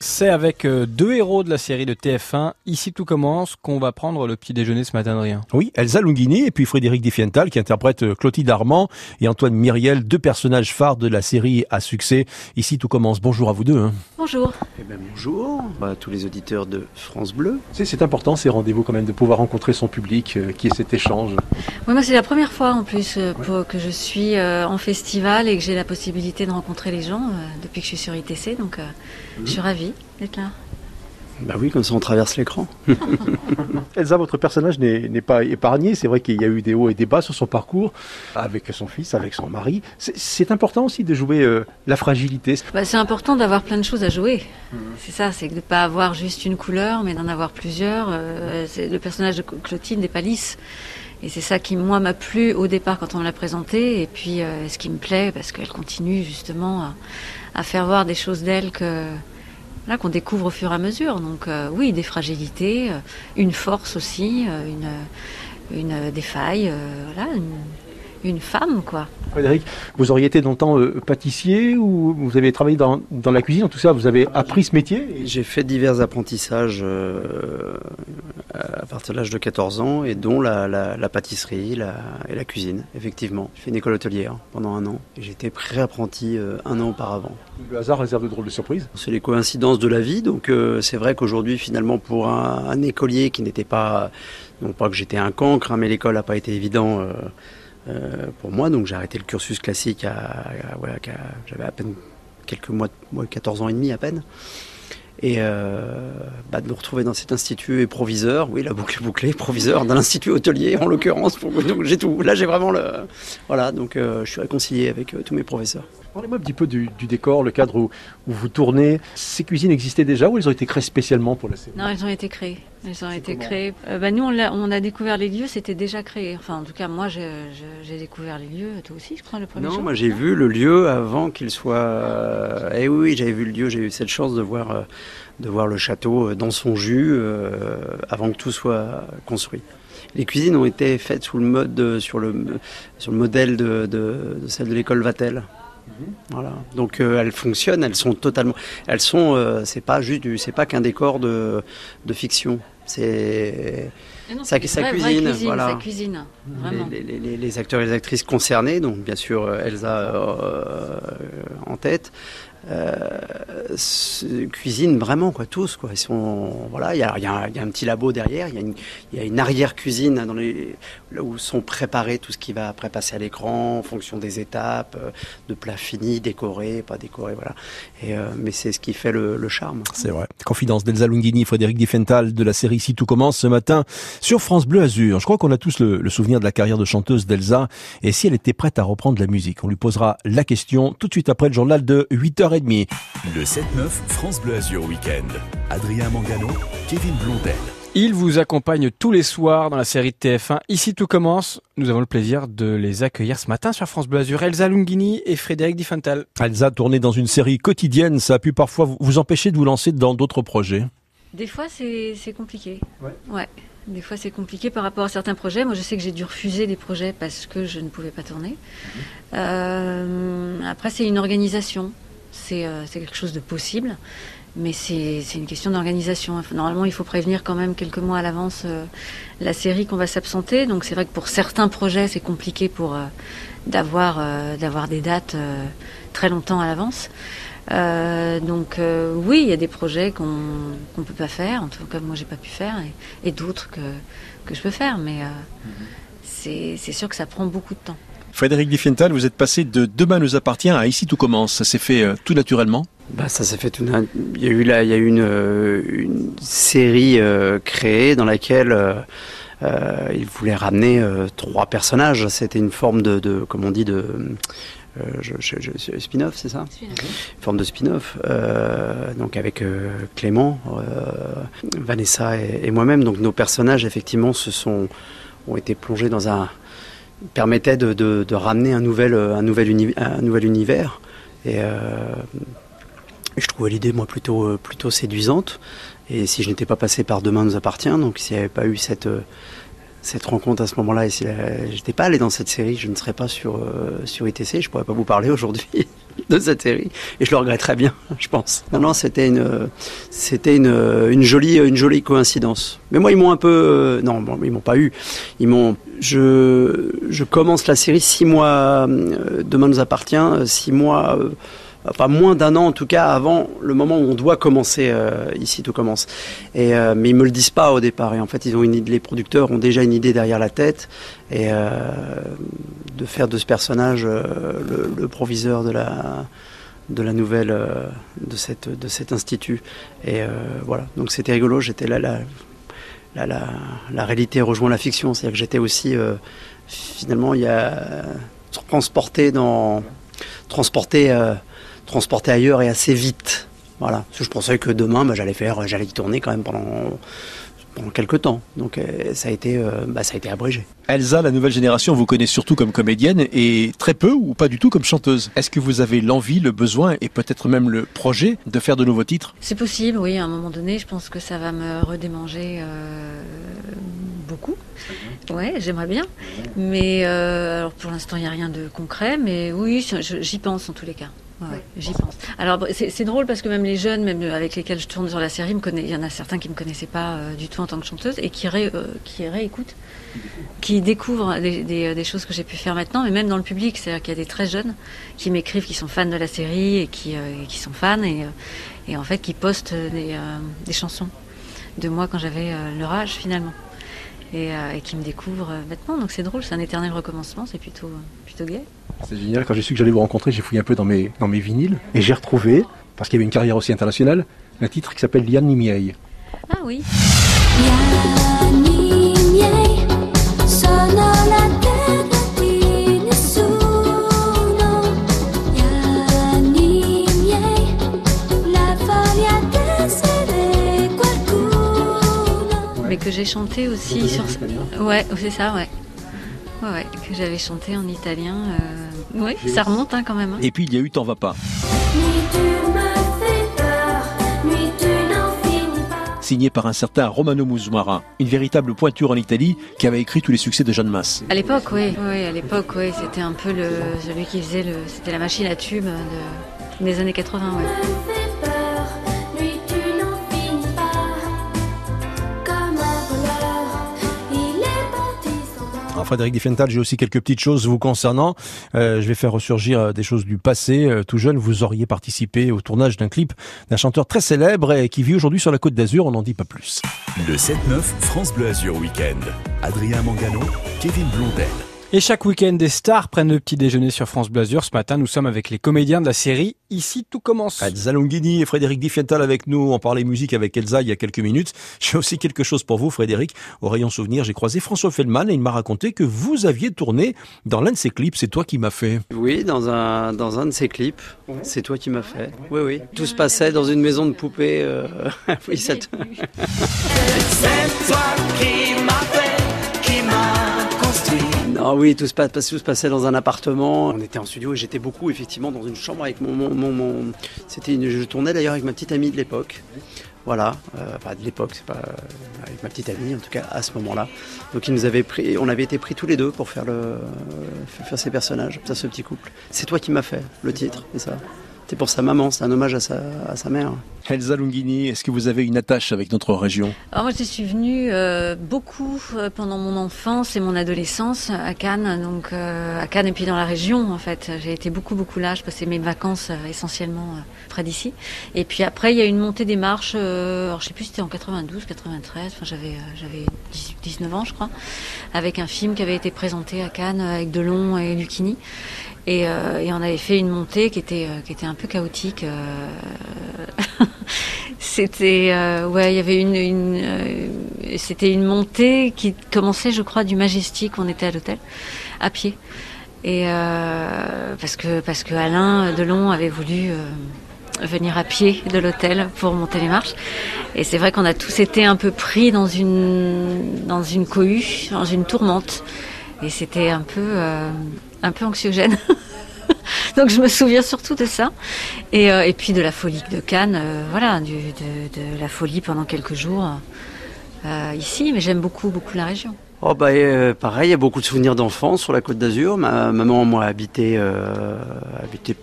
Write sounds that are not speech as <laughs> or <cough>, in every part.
C'est avec euh, deux héros de la série de TF1, Ici tout commence, qu'on va prendre le petit déjeuner ce matin, Adrien. Oui, Elsa Lunghini et puis Frédéric Diffienthal qui interprète euh, Clotilde Armand et Antoine Myriel, deux personnages phares de la série à succès. Ici tout commence. Bonjour à vous deux. hein. Bonjour. Eh ben, bonjour à tous les auditeurs de France Bleu. C'est- important ces rendez-vous quand même de pouvoir rencontrer son public, euh, qui est cet échange. Oui, moi, c'est la première fois en plus euh, pour- que je suis euh, en festival et que j'ai la possibilité de rencontrer les gens depuis que je suis sur ITC. Donc, je suis ravie d'être là. Bah oui, comme ça on traverse l'écran. <laughs> Elsa, votre personnage n'est pas épargné. C'est vrai qu'il y a eu des hauts et des bas sur son parcours, avec son fils, avec son mari. C'est- important aussi de jouer euh, la fragilité. Bah, c'est important d'avoir plein de choses à jouer. C'est ça, c'est de ne pas avoir juste une couleur, mais d'en avoir plusieurs. Euh, c'est- le personnage de Clotilde n'est pas lisse. Et c'est ça qui, moi, m'a plu au départ quand on me l'a présenté. Et puis, euh, ce qui me plaît, parce qu'elle continue justement à, à faire voir des choses d'elle que qu'on découvre au fur et à mesure. Donc, euh, oui, des fragilités, euh, une force aussi, euh, une, une des failles, voilà, une femme, quoi. Frédéric, vous auriez été longtemps euh, pâtissier ou vous avez travaillé dans, dans la cuisine, en tout ça, vous avez appris ce métier J'ai fait divers apprentissages euh, à partir de l'âge de 14 ans, et dont la, la- la pâtisserie la, et la cuisine, effectivement. J'ai fait une école hôtelière pendant un an, et j'étais pré-apprenti euh, un an auparavant. Le hasard réserve de drôles de surprises. C'est les coïncidences de la vie, donc euh, c'est vrai qu'aujourd'hui, finalement, pour un, un écolier qui n'était pas, non pas que j'étais un cancre, hein, mais l'école n'a pas été évident pour moi, donc j'ai arrêté le cursus classique à, voilà, j'avais à peine quelques mois, moi, 14 ans et demi à peine. Et euh, bah, de me retrouver dans cet institut et proviseur, oui, la boucle bouclée, proviseur dans l'institut hôtelier en l'occurrence, donc j'ai tout. Là, j'ai vraiment le, voilà, donc euh, je suis réconcilié avec euh, tous mes professeurs. Parlez-moi un petit peu du, du décor, le cadre où, où vous tournez. Ces cuisines existaient déjà ou elles ont été créées spécialement pour la série? Non, elles ont été créées. Elles ont été créées. Euh, bah, nous, on, a découvert les lieux, c'était déjà créé. Enfin, en tout cas, moi, j'ai découvert les lieux. Toi aussi, je crois, le premier Non, jour. moi j'ai vu le lieu avant qu'il soit. euh, Eh oui, j'avais vu le lieu. J'ai eu cette chance de voir, euh, de voir le château dans son jus euh, avant que tout soit construit. Les cuisines ont été faites sous le mode, de- sur le sur le modèle de, de, de celle de l'école Vatel. Voilà. Donc euh, elles fonctionnent, elles sont totalement, elles sont, euh, c'est pas juste, du- c'est pas qu'un décor de, de fiction. C'est Ah sa- cuisine, voilà. Sa cuisine, vraiment. les, les- les- les acteurs et les actrices concernés, donc bien sûr euh, Elsa euh, en tête, euh, cuisinent vraiment quoi, tous quoi. Ils sont voilà, il y a, un- petit labo derrière, il y a une, il y a une arrière cuisine dans les là où sont préparés tout ce qui va après passer à l'écran en fonction des étapes, euh, de plats finis, décorés, pas décorés, voilà. Euh, mais c'est ce qui fait le, charme. C'est vrai. Confidence d'Elsa Lunghini, Frédéric Diffenthal de la série Ici tout commence ce matin sur France Bleu Azur. Je crois qu'on a tous le, le souvenir de la carrière de chanteuse d'Elsa et si elle était prête à reprendre la musique? On lui posera la question tout de suite après le journal de 8h30. Le 7-9 France Bleu Azur Week-end. Adrien Mangano, Kevin Blondel. Ils vous accompagnent tous les soirs dans la série de TF1. Ici tout commence. Nous avons le plaisir de les accueillir ce matin sur France Bleu Azur. Elsa Lunghini et Frédéric Diffental. Elsa tournée dans une série quotidienne, ça a pu parfois vous- empêcher de vous lancer dans d'autres projets. Des fois, c'est c'est compliqué. Ouais. Ouais. Des fois, c'est compliqué par rapport à certains projets. Moi, je sais que j'ai dû refuser des projets parce que je ne pouvais pas tourner. Euh, après, c'est une organisation. C'est euh, c'est quelque chose de possible. Mais c'est une question d'organisation. Normalement, il faut prévenir quand même quelques mois à l'avance euh, la série qu'on va s'absenter. Donc, c'est vrai que pour certains projets, c'est compliqué pour euh, d'avoir euh, d'avoir des dates très longtemps à l'avance. Donc oui, il y a des projets qu'on peut pas faire, en tout cas moi j'ai pas pu faire, et, et d'autres que, que je peux faire, mais c'est c'est sûr que ça prend beaucoup de temps. Frédéric Diffental, vous êtes passé de Demain nous appartient à Ici tout commence. Ça s'est fait euh, tout naturellement Bah, ça s'est fait tout Il y a eu là, il y a eu une, euh, une série euh, créée dans laquelle euh, euh, il voulait ramener euh, trois personnages. C'était une forme de, de, comme on dit, de euh, je- je- je- spin-off, c'est ça? Une forme de spin-off. euh, donc avec euh, Clément, euh, Vanessa et, et moi-même. Donc nos personnages, effectivement, se sont ont été plongés dans un permettait de, ramener un nouvel, un nouvel, uni- un nouvel univers. Et euh, je trouvais l'idée, moi, plutôt, euh, plutôt séduisante. Et si je n'étais pas passé par Demain nous appartient, donc s'il n'y avait pas eu cette, euh, cette rencontre à ce moment-là, et si je n'étais pas allé dans cette série, je ne serais pas sur, sur ITC, je ne pourrais pas vous parler aujourd'hui. <laughs> de cette série et je le regretterais bien, <laughs> je pense. Non, non, c'était une, une, une jolie, une jolie coïncidence. Mais moi, ils m'ont un peu, non, bon, ils m'ont pas eu. Ils m'ont, je, commence la série six mois. euh, Demain nous appartient, six mois. euh, Enfin, moins d'un an en tout cas avant le moment où on doit commencer euh, ici tout commence. Euh, mais ils me le disent pas au départ. Et en fait, ils ont les producteurs ont déjà une idée derrière la tête et euh, de faire de ce personnage euh, le, proviseur de la nouvelle euh, de de cet institut. Et euh, voilà. Donc c'était rigolo. J'étais là, là, la, la réalité rejoint la fiction. C'est-à-dire que j'étais aussi euh, finalement il y a transporté dans transporté euh, transporté ailleurs et assez vite. Voilà. Parce que je pensais que demain, bah, j'allais faire, j'allais y tourner quand même pendant pendant quelques temps. Donc euh, ça a été, euh, bah, ça a été abrégé. Elsa, la nouvelle génération, vous connaît surtout comme comédienne et très peu ou pas du tout comme chanteuse. Est-ce que vous avez l'envie, le besoin et peut-être même le projet de faire de nouveaux titres? C'est possible, oui, à un moment donné, je pense que ça va me redémanger euh, beaucoup. Ouais, j'aimerais bien. Mais euh, alors pour l'instant, il n'y a rien de concret, mais oui, j'y pense en tous les cas. Ouais, ouais, j'y pense. Alors c'est drôle parce que même les jeunes, même avec lesquels je tourne sur la série, me connaissent- il y en a certains qui me connaissaient pas euh, du tout en tant que chanteuse et qui, ré, euh, qui réécoutent, qui découvrent des, des- des choses que j'ai pu faire maintenant, mais même dans le public, c'est-à-dire qu'il y a des très jeunes qui m'écrivent, qui sont fans de la série et qui, euh, et qui sont fans et, euh, et en fait qui postent des, euh, des chansons de moi quand j'avais euh, leur âge finalement. Et, euh, et qui me découvrent euh, maintenant. Donc c'est drôle, c'est un éternel recommencement, c'est plutôt, c'est génial, quand j'ai su que j'allais vous rencontrer, j'ai fouillé un peu dans mes, dans mes vinyles et j'ai retrouvé, parce qu'il y avait une carrière aussi internationale, un titre qui s'appelle Lian Nimiei. Ah oui. Mais que j'ai chanté aussi sur. Ouais, c'est ça, ouais. Ouais, ouais, que j'avais chanté en italien. Euh... Ouais, ça remonte hein, quand même. hein. Et puis il y a eu T'en va pas, Nuit tu me fais peur Nuit tu n'en finis pas signé par un certain Romano Musumara, une véritable pointure en Italie qui avait écrit tous les succès de Jeanne Masse. À l'époque, oui, oui, à l'époque, oui, c'était un peu le celui qui faisait le, c'était la machine à tube de, des années 80, ouais. Frédéric Diffenthal, j'ai aussi quelques petites choses vous concernant. Euh, je vais faire ressurgir euh, des choses du passé. Euh, tout jeune, vous auriez participé au tournage d'un clip d'un chanteur très célèbre et qui vit aujourd'hui sur la côte d'Azur. On n'en dit pas plus. Le 7-9 France Bleu Azur Week-end. Adrien Mangano, Kevin Blondel. Et chaque week-end, des stars prennent le petit déjeuner sur France Bleu Azur. Ce matin, nous sommes avec les comédiens de la série Ici tout commence. Elsa Longhini et Frédéric Diffenthal avec nous. On parlait musique avec Elsa il y a quelques minutes. <laughs> J'ai aussi quelque chose pour vous, Frédéric. Au rayon souvenir, j'ai croisé François Feldman et il m'a raconté que vous aviez tourné dans l'un de ses clips. C'est toi qui m'as fait. Oui, dans un, dans un de ces clips. C'est toi qui m'as fait. Oui, oui. Tout se passait dans une maison de poupées. euh, <laughs> oui, ça <laughs> te- Non, oui, tout se, passait dans un appartement. On était en studio et j'étais beaucoup, effectivement, dans une chambre avec mon. mon, mon- C'était une, je tournais d'ailleurs avec ma petite amie de l'époque. Voilà, euh, enfin de l'époque, c'est pas euh, avec ma petite amie en tout cas à ce moment-là. Donc ils nous avaient pris, on avait été pris tous les deux pour faire faire ces personnages, ça, ce petit couple. C'est toi qui m'as fait le titre, c'est ça? C'est pour sa maman, c'est un hommage à sa, à sa mère. Elsa Longhini, est-ce que vous avez une attache avec notre région? Alors moi, je suis venue euh, beaucoup euh, pendant mon enfance et mon adolescence à Cannes, donc euh, à Cannes et puis dans la région en fait. J'ai été beaucoup beaucoup là. Je passais mes vacances euh, essentiellement euh, près d'ici. Et puis après, il y a eu une montée des marches. euh, alors je sais plus, si c'était en 92, 93. Enfin, j'avais euh, j'avais 18, 19 ans, je crois, avec un film qui avait été présenté à Cannes avec Delon et Lucchini. Et, euh, et on avait fait une montée qui était euh, qui était un peu chaotique. euh, <laughs> c'était ouais, il y avait une, c'était une montée qui commençait, je crois, du Majestic. On était à l'hôtel à pied. Et parce que parce que Alain Delon avait voulu venir à pied de l'hôtel pour monter les marches. Et c'est vrai qu'on a tous été un peu pris dans une dans une cohue, dans une tourmente. Et c'était un peu un peu anxiogène. <laughs> Donc je me souviens surtout de ça. Et, euh, puis de la folie de Cannes, euh, voilà, de, la folie pendant quelques jours. euh, ici, mais j'aime beaucoup, beaucoup la région. Oh bah pareil, il y a beaucoup de souvenirs d'enfance sur la côte d'Azur. Ma maman, moi, a habité,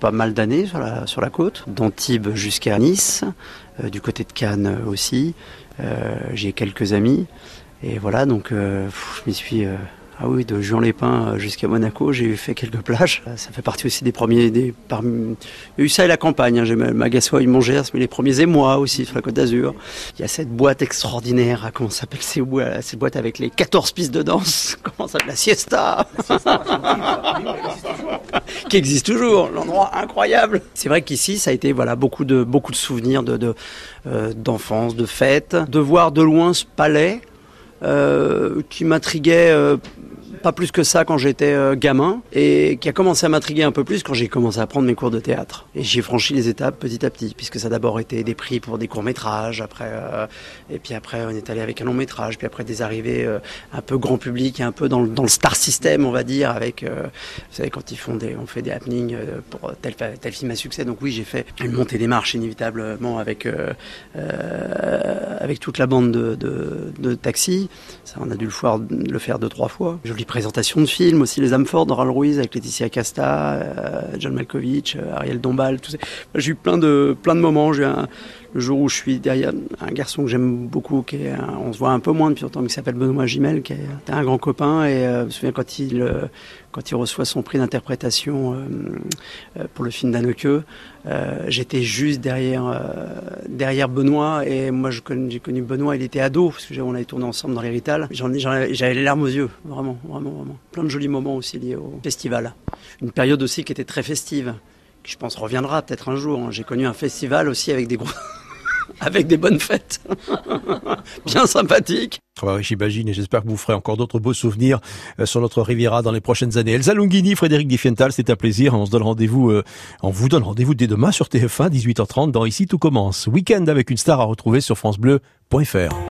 pas mal d'années sur la, sur la côte, d'Antibes jusqu'à Nice, du côté de Cannes aussi. J'ai quelques amis. Et voilà, donc je m'y suis... euh, ah oui, de Juan-les-Pins jusqu'à Monaco, j'ai fait quelques plages. Ça fait partie aussi des premiers... Des, parmi... Il y a eu ça et la campagne. Hein. J'ai Magassoy, Mongers, mais les premiers émois aussi sur la Côte d'Azur. Il y a cette boîte extraordinaire. ah, Comment s'appelle Cette boîte avec les 14 pistes de danse. <laughs> Comment ça s'appelle La siesta <laughs> Qui existe toujours. L'endroit incroyable. C'est vrai qu'ici, ça a été voilà, beaucoup, de, souvenirs euh, d'enfance, de fêtes. De voir de loin ce palais euh, qui m'intriguait euh, pas plus que ça quand j'étais euh, gamin et qui a commencé à m'intriguer un peu plus quand j'ai commencé à prendre mes cours de théâtre. Et j'ai franchi les étapes petit à petit, puisque ça a d'abord été des prix pour des courts métrages, après euh, et puis après on est allé avec un long métrage, puis après des arrivées euh, un peu grand public et un peu dans le, dans le star system, on va dire, avec vous savez quand ils font des, on fait des happenings pour tel, film à succès. Donc oui, j'ai fait une montée des marches inévitablement avec avec toute la bande de, de, taxi. Ça, on a dû le, faire, deux, trois fois. Jolie présentation de films aussi, Les âmes fortes de Ralph Ruiz avec Laetitia Casta, euh, John Malkovich, euh, Ariel Dombal, tout ça. J'ai eu plein de, plein de moments. J'ai un, le jour où je suis derrière un garçon que j'aime beaucoup, qui est on se voit un peu moins depuis longtemps, qui s'appelle Benoît Gimel, qui est un grand copain. Et euh, je me souviens quand il, euh, quand il reçoit son prix d'interprétation euh, pour le film d'Anneke, j'étais juste derrière, derrière Benoît. Et moi, j'ai connu Benoît, il était ado, parce que j'ai- on avait tourné ensemble dans avais- J'avais les larmes aux yeux, vraiment, vraiment, vraiment. Plein de jolis moments aussi liés au festival. Une période aussi qui était très festive, qui je pense reviendra peut-être un jour. hein. J'ai connu un festival aussi avec des gros <laughs> avec des bonnes fêtes. <laughs> Bien sympathique. Ah bah J'imagine et j'espère que vous ferez encore d'autres beaux souvenirs euh, sur notre Riviera dans les prochaines années. Elsa Longini, Frédéric Diffienthal, c'est un plaisir. On se donne rendez-vous, euh, on vous donne rendez-vous dès demain sur TF1, 18h30 dans Ici tout commence. Week-end avec une star à retrouver sur francebleu.fr.